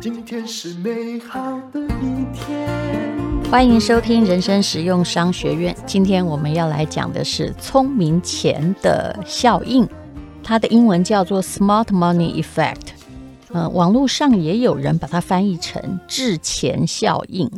今天是美好的一天。欢迎收听人生实用商学院。今天我们要来讲的是聪明钱的效应，它的英文叫做 Smart Money Effect。呃，网络上也有人把它翻译成“智钱效应”。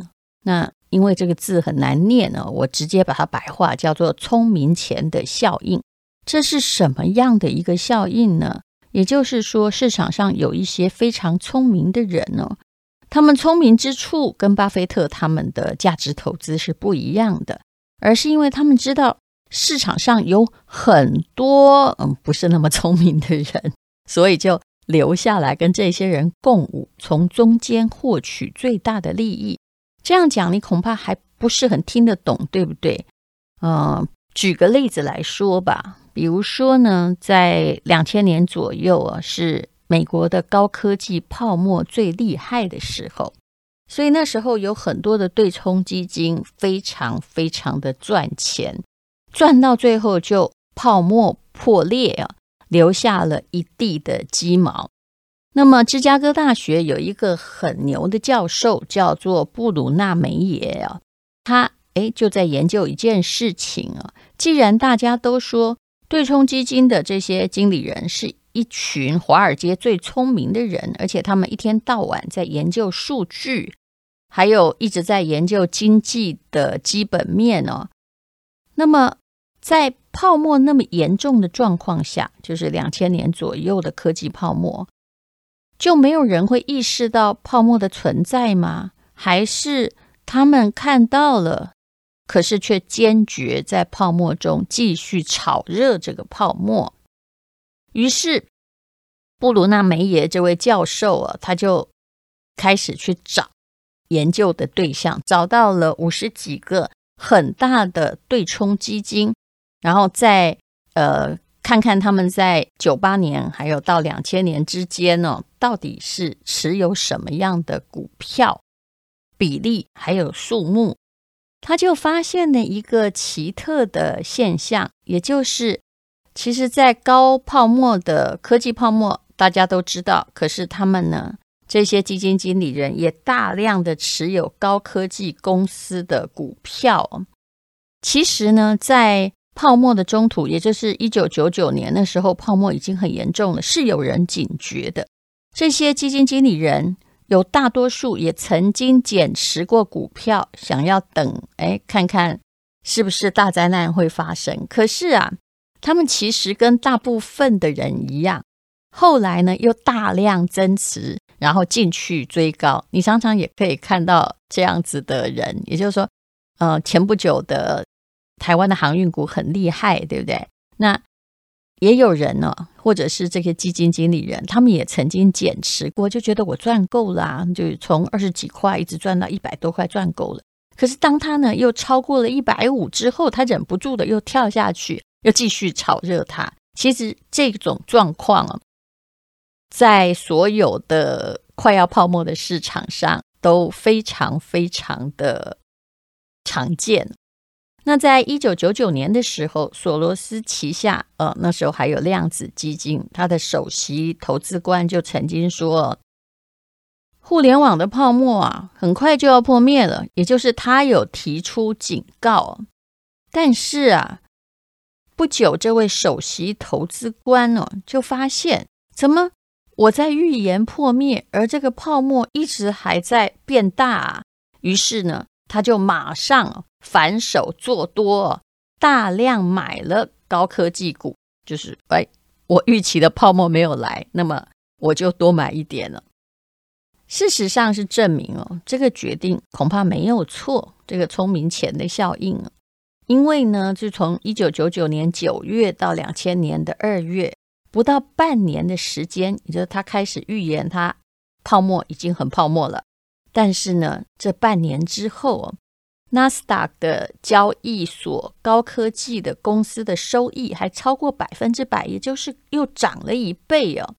那因为这个字很难念呢，我直接把它白话叫做“聪明钱的效应”。这是什么样的一个效应呢？也就是说，市场上有一些非常聪明的人呢，他们聪明之处跟巴菲特他们的价值投资是不一样的，而是因为他们知道市场上有很多嗯不是那么聪明的人，所以就留下来跟这些人共舞，从中间获取最大的利益。这样讲你恐怕还不是很听得懂，对不对？嗯、举个例子来说吧。比如说呢，在两千年左右啊，是美国的高科技泡沫最厉害的时候，所以那时候有很多的对冲基金非常非常的赚钱，赚到最后就泡沫破裂啊，留下了一地的鸡毛。那么芝加哥大学有一个很牛的教授，叫做布鲁纳梅耶啊，他诶就在研究一件事情啊，既然大家都说。对冲基金的这些经理人是一群华尔街最聪明的人，而且他们一天到晚在研究数据，还有一直在研究经济的基本面哦。那么，在泡沫那么严重的状况下，就是两千年左右的科技泡沫，就没有人会意识到泡沫的存在吗？还是他们看到了？可是却坚决在泡沫中继续炒热这个泡沫。于是，布鲁纳梅耶这位教授啊，他就开始去找研究的对象，找到了五十几个很大的对冲基金，然后再呃看看他们在九八年还有到两千年之间呢，到底是持有什么样的股票比例，还有数目。他就发现了一个奇特的现象，也就是，其实，在高泡沫的科技泡沫，大家都知道，可是他们呢，这些基金经理人也大量的持有高科技公司的股票。其实呢，在泡沫的中途，也就是一九九九年那时候，泡沫已经很严重了，是有人警觉的。这些基金经理人。有大多数也曾经减持过股票，想要等，哎，看看是不是大灾难会发生。可是啊，他们其实跟大部分的人一样，后来呢又大量增持，然后进去追高。你常常也可以看到这样子的人，也就是说，呃，前不久的台湾的航运股很厉害，对不对？那也有人呢，或者是这些基金经理人，他们也曾经减持过，就觉得我赚够了啊，就从二十几块一直赚到一百多块，赚够了。可是当他呢又超过了一百五之后，他忍不住的又跳下去，又继续炒热它。其实这种状况啊，在所有的快要泡沫的市场上都非常非常的常见。那在一九九九年的时候，索罗斯旗下，呃，那时候还有量子基金，他的首席投资官就曾经说，互联网的泡沫啊，很快就要破灭了，也就是他有提出警告。但是啊，不久这位首席投资官呢，就发现，怎么我在预言破灭，而这个泡沫一直还在变大啊？于是呢，他就马上。反手做多，大量买了高科技股，就是哎，我预期的泡沫没有来，那么我就多买一点了。事实上是证明哦，这个决定恐怕没有错，这个聪明钱的效应。因为呢，就从一九九九年九月到两千年的二月，不到半年的时间，也就是他开始预言他泡沫已经很泡沫了。但是呢，这半年之后纳斯达克的交易所高科技的公司的收益还超过百分之百，也就是又涨了一倍哦。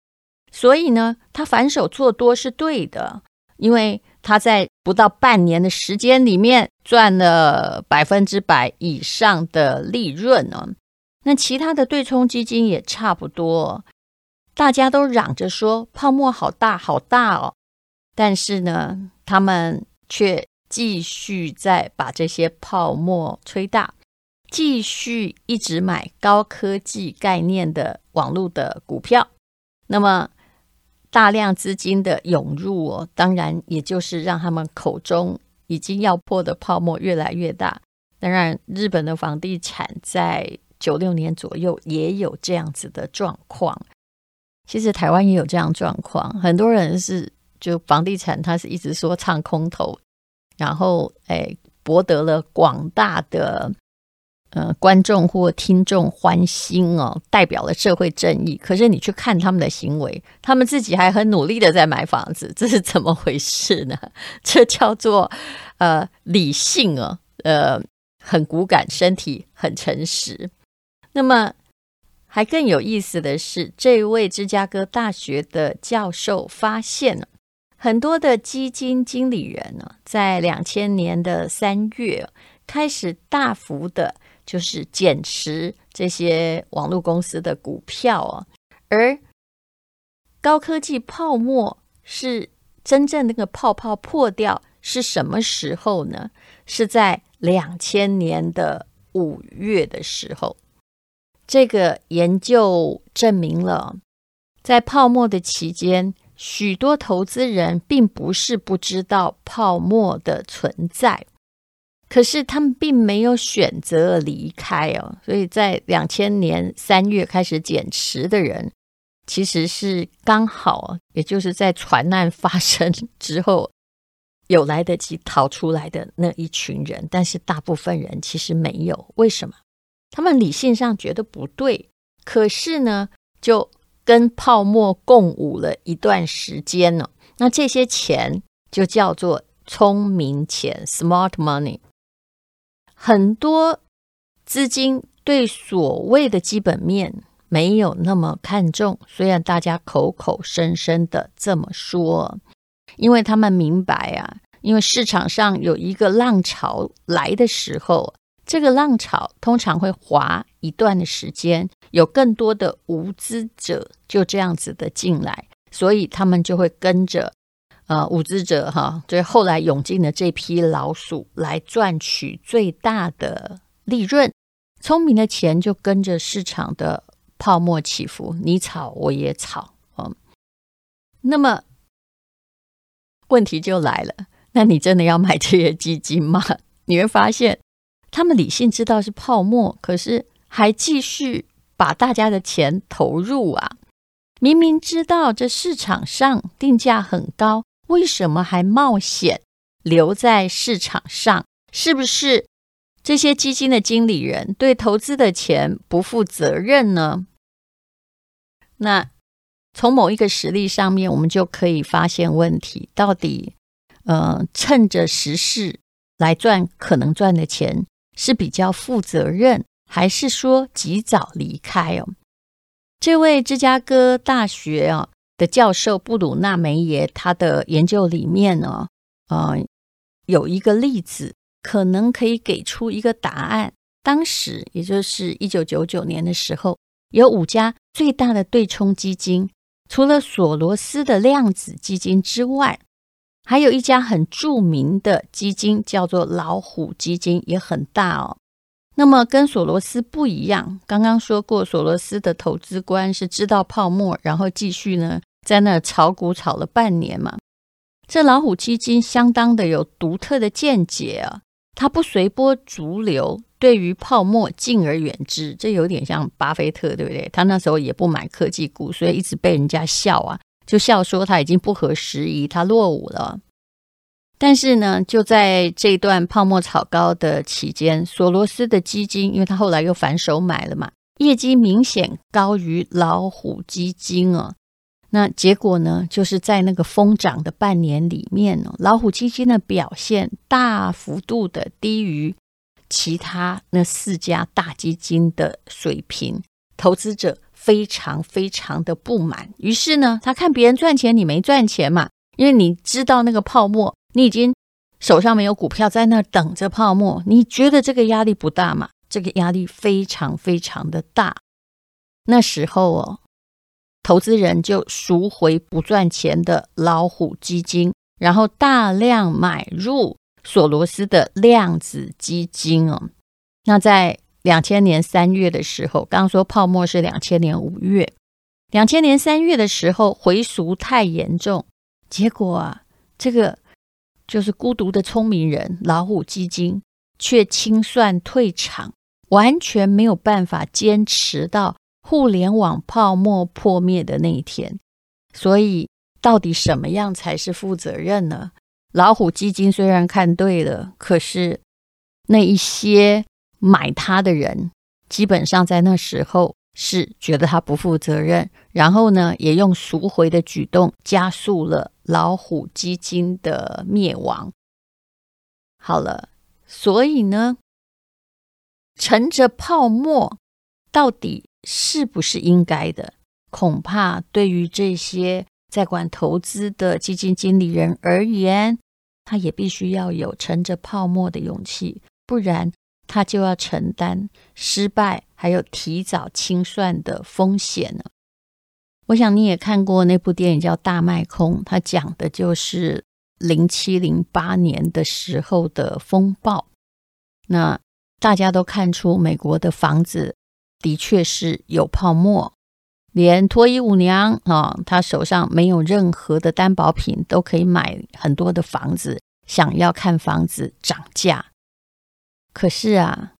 所以呢，他反手做多是对的，因为他在不到半年的时间里面赚了百分之百以上的利润哦。那其他的对冲基金也差不多，大家都嚷着说泡沫好大好大哦，但是呢，他们却继续在把这些泡沫吹大，继续一直买高科技概念的网络的股票。那么大量资金的涌入哦，当然也就是让他们口中已经要破的泡沫越来越大。当然，日本的房地产在九六年左右也有这样子的状况，其实台湾也有这样状况。很多人是就房地产，他是一直说唱空头，然后哎博得了广大的呃观众或听众欢心哦，代表了社会正义。可是你去看他们的行为，他们自己还很努力的在买房子，这是怎么回事呢？这叫做呃理性哦，呃很骨感，身体很诚实。那么，还更有意思的是，这位芝加哥大学的教授发现了很多的基金经理人呢，在两千年的三月开始大幅的，就是减持这些网络公司的股票啊。而高科技泡沫是真正那个泡泡破掉是什么时候呢？是在两千年的五月的时候。这个研究证明了，在泡沫的期间，许多投资人并不是不知道泡沫的存在，可是他们并没有选择离开哦。所以在两千年三月开始减持的人，其实是刚好，也就是在船难发生之后，有来得及逃出来的那一群人。但是大部分人其实没有，为什么？他们理性上觉得不对，可是呢，就跟泡沫共舞了一段时间了。那这些钱就叫做聪明钱 （smart money）。很多资金对所谓的基本面没有那么看重，虽然大家口口声声的这么说，因为他们明白啊，因为市场上有一个浪潮来的时候。这个浪潮通常会滑一段的时间，有更多的无知者就这样子的进来，所以他们就会跟着呃无知者哈，就是后来涌进的这批老鼠来赚取最大的利润。聪明的钱就跟着市场的泡沫起伏，你炒我也炒，嗯。那么问题就来了，那你真的要买这些基金吗？你会发现。他们理性知道是泡沫，可是还继续把大家的钱投入啊！明明知道这市场上定价很高，为什么还冒险留在市场上？是不是这些基金的经理人对投资的钱不负责任呢？那从某一个实例上面，我们就可以发现问题：到底呃，趁着时势来赚可能赚的钱？是比较负责任，还是说及早离开哦？这位芝加哥大学啊的教授布鲁纳梅耶，他的研究里面呢，呃，有一个例子，可能可以给出一个答案。当时，也就是一九九九年的时候，有五家最大的对冲基金，除了索罗斯的量子基金之外。还有一家很著名的基金叫做老虎基金，也很大哦。那么跟索罗斯不一样，刚刚说过，索罗斯的投资观是知道泡沫，然后继续呢在那炒股炒了半年嘛。这老虎基金相当的有独特的见解啊，它不随波逐流，对于泡沫敬而远之。这有点像巴菲特，对不对？他那时候也不买科技股，所以一直被人家笑啊。就笑说他已经不合时宜，他落伍了。但是呢，就在这段泡沫炒高的期间，索罗斯的基金，因为他后来又反手买了嘛，业绩明显高于老虎基金哦。那结果呢，就是在那个疯涨的半年里面哦，老虎基金的表现大幅度的低于其他那四家大基金的水平，投资者。非常非常的不满，于是呢，他看别人赚钱，你没赚钱嘛？因为你知道那个泡沫，你已经手上没有股票在那等着泡沫，你觉得这个压力不大嘛？这个压力非常非常的大。那时候哦，投资人就赎回不赚钱的老虎基金，然后大量买入索罗斯的量子基金哦。那在两千年三月的时候，刚刚说泡沫是两千年五月，两千年三月的时候回赎太严重，结果啊，这个就是孤独的聪明人老虎基金却清算退场，完全没有办法坚持到。互联网泡沫破灭的那一天，所以到底什么样才是负责任呢？老虎基金虽然看对了，可是那一些买它的人，基本上在那时候是觉得他不负责任，然后呢，也用赎回的举动加速了老虎基金的灭亡。好了，所以呢，乘着泡沫到底。是不是应该的？恐怕对于这些在管投资的基金经理人而言，他也必须要有乘着泡沫的勇气，不然他就要承担失败还有提早清算的风险了。我想你也看过那部电影叫《大卖空》，它讲的就是零七零八年的时候的风暴。那大家都看出美国的房子。的确是有泡沫，连脱衣舞娘啊，她手上没有任何的担保品，都可以买很多的房子，想要看房子涨价。可是啊，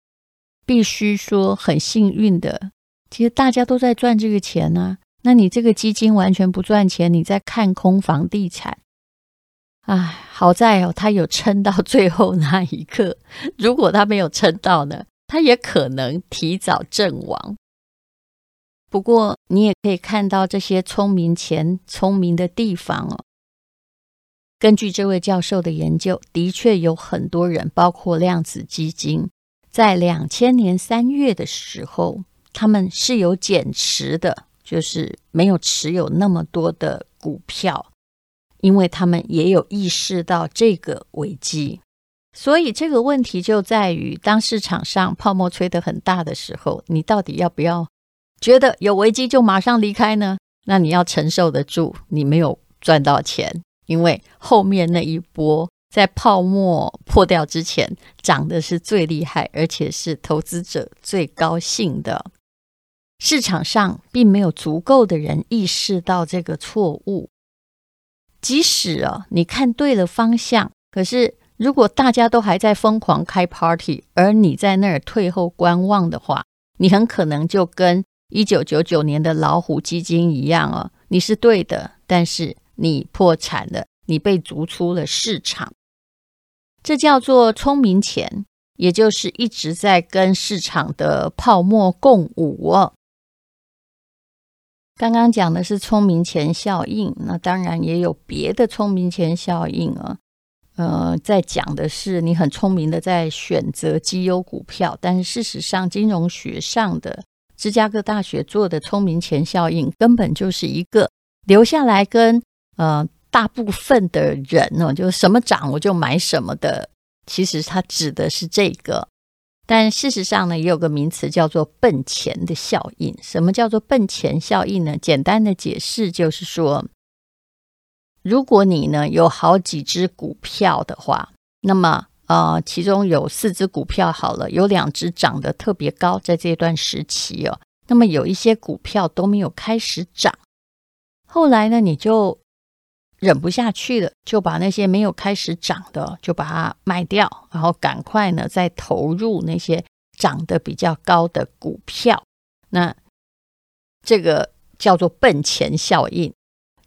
必须说很幸运的，其实大家都在赚这个钱呢、那你这个基金完全不赚钱，你在看空房地产。唉，好在哦，他有撑到最后那一刻。如果他没有撑到呢？他也可能提早阵亡。不过，你也可以看到这些聪明钱聪明的地方哦。根据这位教授的研究，的确有很多人，包括量子基金，在两千年三月的时候，他们是有减持的，就是没有持有那么多的股票，因为他们也有意识到这个危机。所以这个问题就在于，当市场上泡沫吹得很大的时候，你到底要不要觉得有危机就马上离开呢？那你要承受得住，你没有赚到钱，因为后面那一波在泡沫破掉之前涨的是最厉害，而且是投资者最高兴的。市场上并没有足够的人意识到这个错误，即使啊，你看对了方向，可是。如果大家都还在疯狂开 party，而你在那儿退后观望的话，你很可能就跟一九九九年的老虎基金一样哦，你是对的，但是你破产了，你被逐出了市场。这叫做聪明钱，也就是一直在跟市场的泡沫共舞哦。刚刚讲的是聪明钱效应，那当然也有别的聪明钱效应啊。呃，在讲的是你很聪明的在选择绩优股票，但是事实上，金融学上的芝加哥大学做的聪明钱效应，根本就是一个留下来跟呃大部分的人呢，就是什么涨我就买什么的。其实它指的是这个，但事实上呢，也有个名词叫做笨钱的效应。什么叫做笨钱效应呢？简单的解释就是说。如果你呢有好几只股票的话，那么呃，其中有四只股票好了，有两只涨得特别高，在这段时期哦，那么有一些股票都没有开始涨，后来呢，你就忍不下去了，就把那些没有开始涨的就把它卖掉，然后赶快呢再投入那些涨得比较高的股票，那这个叫做笨钱效应，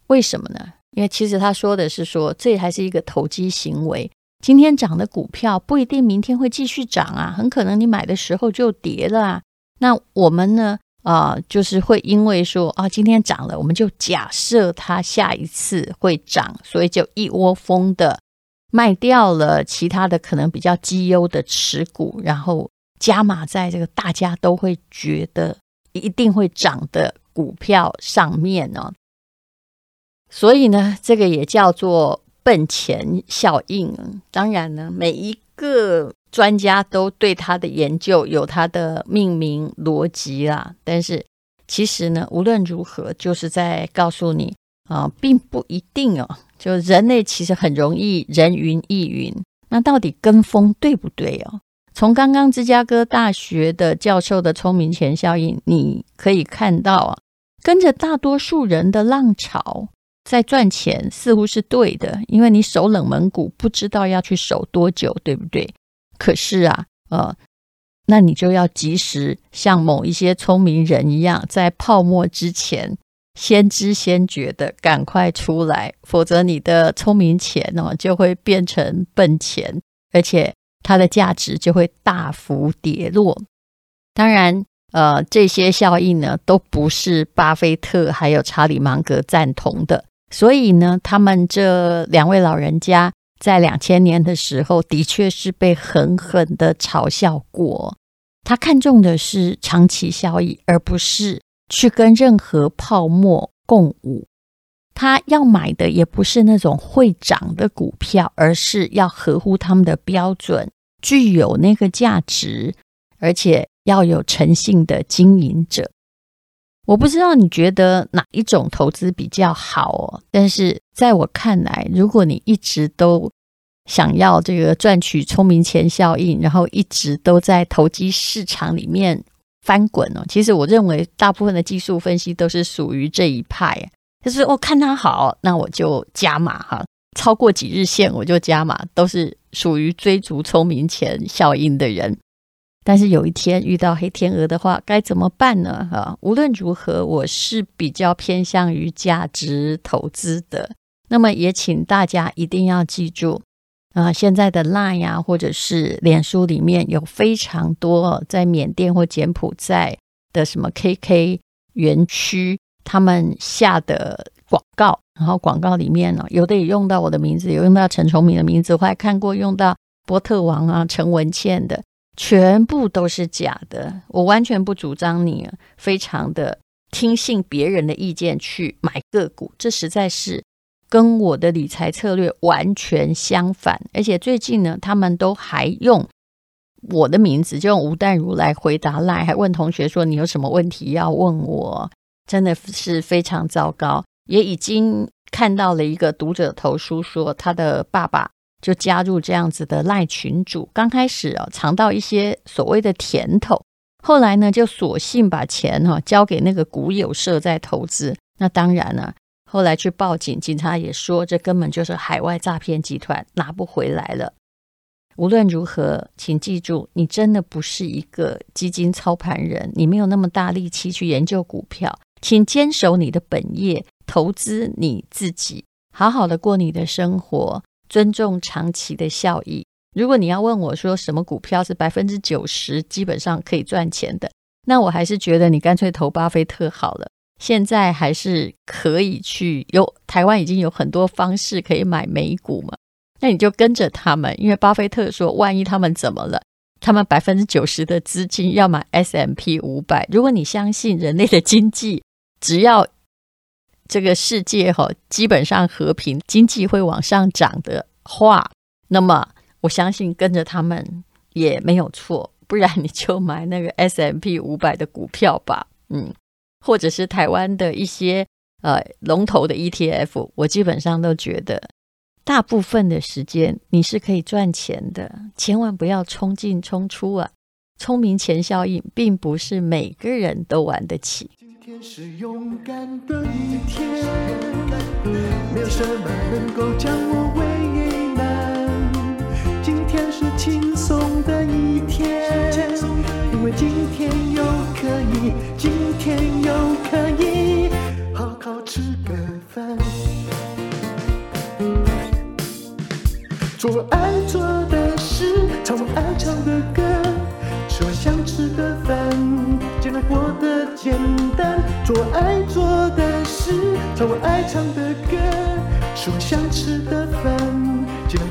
为什么呢？因为其实他说的是说，这还是一个投机行为。今天涨的股票不一定明天会继续涨啊，很可能你买的时候就跌了啊。那我们呢，啊、就是会因为说啊，今天涨了，我们就假设它下一次会涨，所以就一窝蜂的卖掉了其他的可能比较绩优的持股，然后加码在这个大家都会觉得一定会涨的股票上面呢。所以呢，这个也叫做笨钱效应。当然呢，每一个专家都对他的研究有他的命名逻辑啦。但是其实呢，无论如何，就是在告诉你啊、并不一定哦。就人类其实很容易人云亦云，那到底跟风对不对哦？从刚刚芝加哥大学的教授的聪明钱效应，你可以看到啊，跟着大多数人的浪潮在赚钱似乎是对的，因为你守冷门股不知道要去守多久，对不对？可是啊，呃，那你就要及时像某一些聪明人一样，在泡沫之前。先知先觉的，赶快出来，否则你的聪明钱哦就会变成笨钱，而且它的价值就会大幅跌落。当然，呃，这些效应呢都不是巴菲特还有查理芒格赞同的，所以呢，他们这两位老人家在两千年的时候的确是被狠狠的嘲笑过。他看重的是长期效益，而不是。去跟任何泡沫共舞，他要买的也不是那种会涨的股票，而是要合乎他们的标准，具有那个价值，而且要有诚信的经营者。我不知道你觉得哪一种投资比较好哦，但是在我看来，如果你一直都想要这个赚取聪明钱效应，然后一直都在投机市场里面。翻滚哦，其实我认为大部分的技术分析都是属于这一派，就是我看它好，那我就加码哈，超过几日线我就加码，都是属于追逐聪明钱效应的人。但是有一天遇到黑天鹅的话，该怎么办呢？哈，无论如何，我是比较偏向于价值投资的。那么也请大家一定要记住。啊，现在的 Line 呀、或者是脸书里面有非常多在缅甸或柬埔寨的什么 KK 园区，他们下的广告，然后广告里面呢，有的也用到我的名字，有用到陈崇明的名字，我还看过用到波特王啊、陈文茜的，全部都是假的。我完全不主张你非常的听信别人的意见去买个股，这实在是。跟我的理财策略完全相反，而且最近呢，他们都还用我的名字，就用吴淡如来回答赖，还问同学说，你有什么问题要问我，真的是非常糟糕。也已经看到了一个读者投书说，他的爸爸就加入这样子的赖群主，刚开始啊尝到一些所谓的甜头，后来呢就索性把钱哈交给那个股友社在投资，那当然了。后来去报警，警察也说这根本就是海外诈骗集团，拿不回来了。无论如何，请记住，你真的不是一个基金操盘人，你没有那么大力气去研究股票，请坚守你的本业，投资你自己，好好的过你的生活，尊重长期的效益。如果你要问我说什么股票是百分之九十基本上可以赚钱的，那我还是觉得你干脆投巴菲特好了。现在还是可以去，有台湾已经有很多方式可以买美股嘛，那你就跟着他们，因为巴菲特说，万一他们怎么了，他们百分之九十的资金要买 S M P 五百。如果你相信人类的经济，只要这个世界哈基本上和平，经济会往上涨的话，那么我相信跟着他们也没有错，不然你就买那个 S M P 五百的股票吧，嗯。或者是台湾的一些呃龙头的 ETF，我基本上都觉得，大部分的时间你是可以赚钱的，千万不要冲进冲出啊！聪明钱效应并不是每个人都玩得起。天是勇敢的一天，没有什么能够将我做爱做的事，唱我爱唱的歌，吃我想吃的饭，尽量